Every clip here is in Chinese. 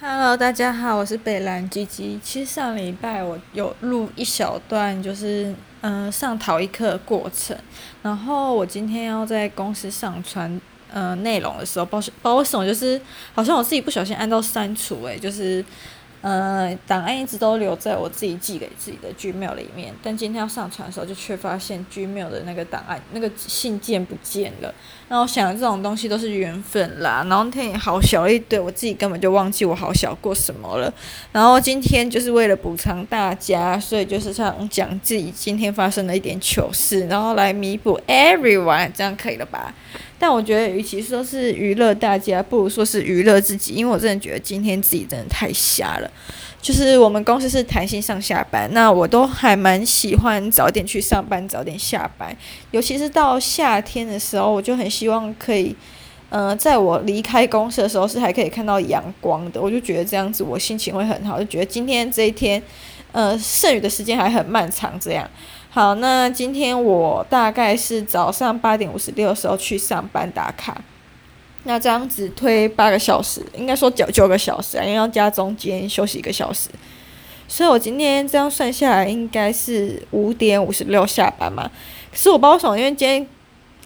Hello，大家好，我是北兰吉吉。其实上礼拜我有录一小段，就是嗯、上陶艺课过程。然后我今天要在公司上传嗯内容的时候，不知道为什么，就是好像我自己不小心按到删除，诶，就是。呃，档案一直都留在我自己寄给自己的 Gmail 里面，但今天要上传的时候，就却发现 Gmail 的那个档案那个信件不见了。然后我想这种东西都是缘分啦。然后那天也好小一堆，我自己根本就忘记我好小过什么了。然后今天就是为了补偿大家，所以就是想讲自己今天发生的一点糗事，然后来弥补 everyone，这样可以了吧？但我觉得，与其说是娱乐大家，不如说是娱乐自己，因为我真的觉得今天自己真的太瞎了。就是我们公司是弹性上下班，那我都还蛮喜欢早点去上班，早点下班。尤其是到夏天的时候，我就很希望可以，呃，在我离开公司的时候是还可以看到阳光的。我就觉得这样子我心情会很好，就觉得今天这一天，呃，剩余的时间还很漫长，这样。好，那今天我大概是早上八点五十六的时候去上班打卡，那这样子推八个小时，应该说九九个小时啊，因为要加中间休息一个小时，所以我今天这样算下来应该是五点五十六下班嘛。可是我不知道为什么，因为今天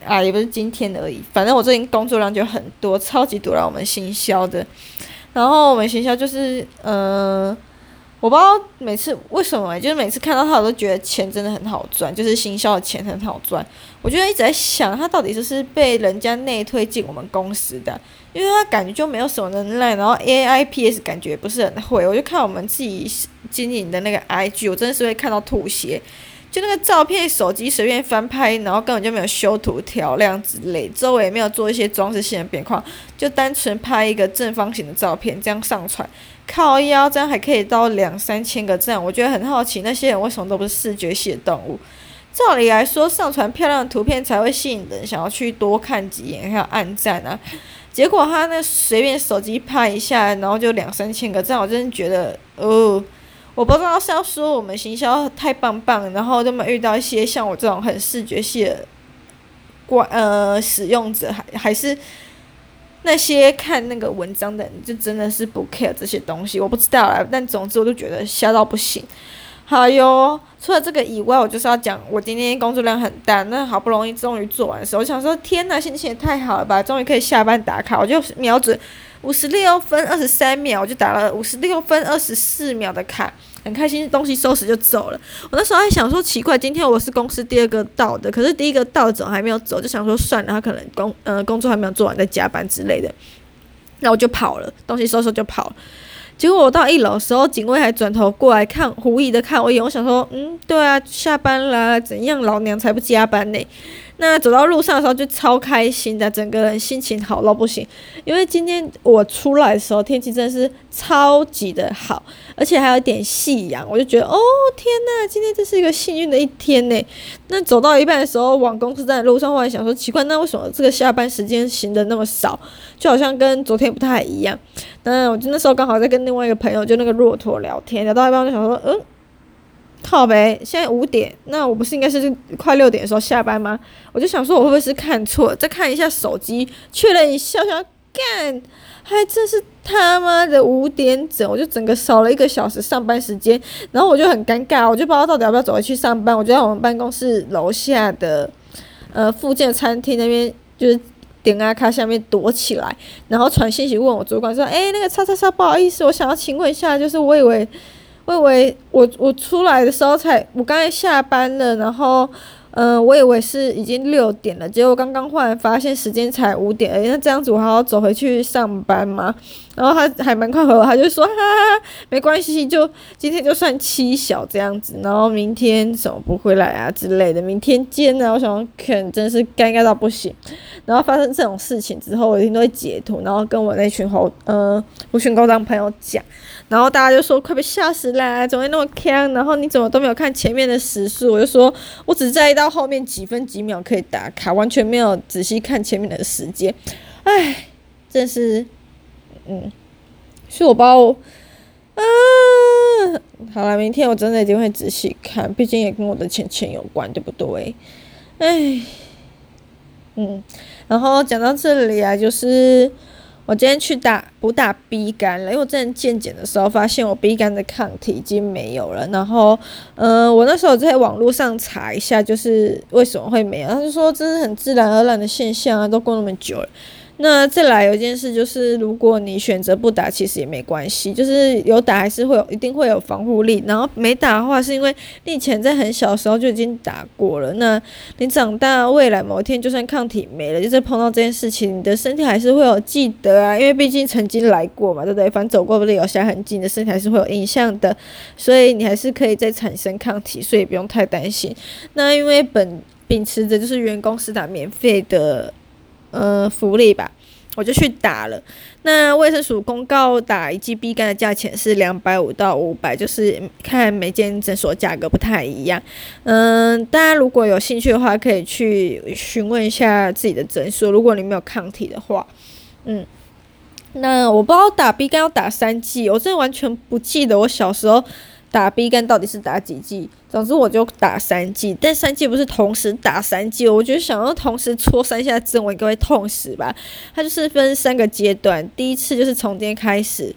啊也不是今天而已，反正我最近工作量就很多，超级多了我们行销的，然后我们行销就是嗯。我不知道每次为什么、就是每次看到他，我都觉得钱真的很好赚，就是行销的钱很好赚。我就一直在想，他到底是是被人家内推进我们公司的，因为他感觉就没有什么能耐，然后 AIPS 感觉不是很会。我就看我们自己经营的那个 IG，我真的是会看到吐血。就那个照片，手机随便翻拍，然后根本就没有修图调亮之类，周围也没有做一些装饰性的边框，就单纯拍一个正方形的照片，这样上传，靠腰这样还可以到两三千个赞，我觉得很好奇，那些人为什么都不是视觉系的动物？照理来说，上传漂亮的图片才会吸引人想要去多看几眼，还要按赞啊，结果他那随便手机拍一下，然后就两三千个赞，我真的觉得哦。我不知道是要说我们行销太棒棒，然后就么遇到一些像我这种很视觉系的关呃使用者，还还是那些看那个文章的人，就真的是不 care 这些东西，我不知道啦。但总之我就觉得瞎到不行。好哟，除了这个以外，我就是要讲我今天工作量很大，那好不容易终于做完的时候，我想说天呐，心情也太好了吧，终于可以下班打卡，我就瞄准。五十六分二十三秒，我就打了五十六分二十四秒的卡，很开心，东西收拾就走了。我那时候还想说奇怪，今天我是公司第二个到的，可是第一个到怎么还没有走，就想说算了，他可能工呃工作还没有做完，在加班之类的。那我就跑了，东西收拾就跑了。结果我到一楼的时候，警卫还转头过来看，狐疑的看我一眼。我想说，嗯，对啊，下班啦，怎样，老娘才不加班呢。那走到路上的时候就超开心的，整个人心情好到不行。因为今天我出来的时候天气真的是超级的好，而且还有点夕阳，我就觉得哦天呐，今天这是一个幸运的一天呢。那走到一半的时候，往公司站的路上，我还想说奇怪，那为什么这个下班时间行的那么少，就好像跟昨天不太一样。那我就那时候刚好在跟另外一个朋友，就那个骆驼聊天，聊到一半我就想说，嗯。好呗，现在五点，那我不是应该是快六点的时候下班吗？我就想说，我会不会是看错？再看一下手机，确认一下，想干，还真是他妈的五点整，我就整个少了一个小时上班时间，然后我就很尴尬，我就不知道到底要不要走回去上班。我就在我们办公室楼下的呃附近的餐厅那边，就是点啊卡下面躲起来，然后传信息问我主管说：“哎，那个叉叉叉，不好意思，我想要请问一下，就是我以为。”我以为我我出来的时候才，我刚才下班了，然后，嗯、我以为是已经六点了，结果刚刚忽然发现时间才五点而已，那这样子我还要走回去上班吗？然后他还蛮快回我，他就说哈哈，没关系，就今天就算七小这样子，然后明天怎么不回来啊之类的，明天见啊！我想可能真是尴尬到不行。然后发生这种事情之后，我一定都会截图，然后跟我那群好呃，我群高档朋友讲。然后大家就说快被吓死啦，怎么会那么坑？然后你怎么都没有看前面的时速？我就说我只在意到到后面几分几秒可以打卡，完全没有仔细看前面的时间。唉，真是，嗯，是我包，啊，好了，明天我真的一定会仔细看，毕竟也跟我的钱钱有关，对不对？唉，嗯，然后讲到这里啊，就是。我今天去打补打 B 肝了，因为我之前健检的时候发现我 B 肝的抗体已经没有了。然后，嗯，我那时候在网络上查一下，就是为什么会没有，他就说这是很自然而然的现象啊，都过那么久了。那再来有一件事就是，如果你选择不打，其实也没关系，就是有打还是会有，一定会有防护力。然后没打的话，是因为你以前在很小的时候就已经打过了。那你长大未来某一天，就算抗体没了，就是碰到这件事情，你的身体还是会有记得啊，因为毕竟曾经来过嘛，对不对？反正走过不是留下痕迹，你的身体还是会有印象的，所以你还是可以再产生抗体，所以不用太担心。那因为本秉持着就是员工施打免费的。呃，福利吧，我就去打了。那卫生署公告打一剂 B 肝的价钱是两百五到五百，就是看每间诊所价格不太一样。嗯，大家如果有兴趣的话，可以去询问一下自己的诊所。如果你没有抗体的话，嗯，那我不知道打 B 肝要打三剂，我真的完全不记得我小时候。打 B 肝到底是打几剂？总之我就打三剂，但三剂不是同时打三剂，我觉得想要同时戳三下针，我应该会痛死吧？它就是分三个阶段，第一次就是从今天开始，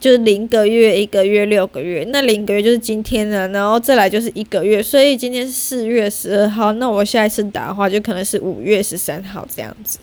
就是零个月、一个月、六个月，那零个月就是今天了，然后再来就是一个月，所以今天是四月十二号，那我下一次打的话就可能是五月十三号这样子。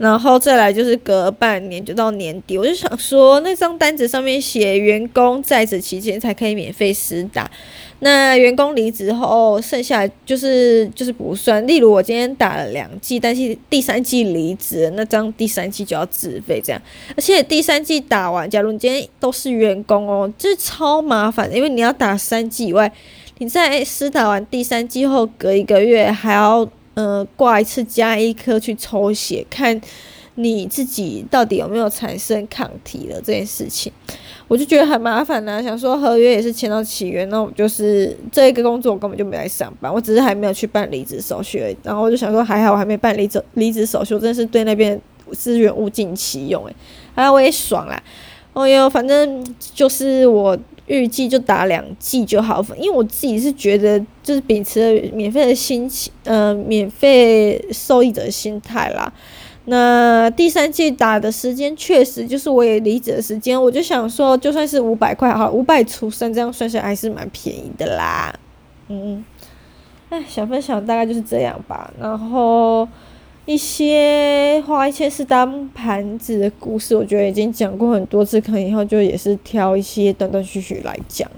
然后再来就是隔半年就到年底，我就想说那张单子上面写员工在职期间才可以免费施打，那员工离职后剩下就是就是不算。例如我今天打了两季，但是第三季离职，那张第三季就要自费这样。而且第三季打完，假如你今天都是员工哦，这超麻烦，因为你要打三季以外，你在施打完第三季后隔一个月还要。呃，挂一次加一颗去抽血，看你自己到底有没有产生抗体了这件事情，我就觉得很麻烦呐。想说合约也是签到期约，那我就是这一个工作我根本就没来上班，我只是还没有去办离职手续而已。然后我就想说，还好我还没办离职离职手续，真是对那边资源物尽其用诶，还好我也爽啦。哦哟，反正就是我。预计就打两季就好，因为我自己是觉得就是秉持了免费的心情，呃，免费受益者心态啦。那第三季打的时间确实就是我也离职的时间，我就想说，就算是五百块好，五百除三，这样算下还是蛮便宜的啦。嗯，哎，想分享大概就是这样吧，然后。一些花一切是当盘子的故事，我觉得已经讲过很多次，可能以后就也是挑一些断断续续来讲。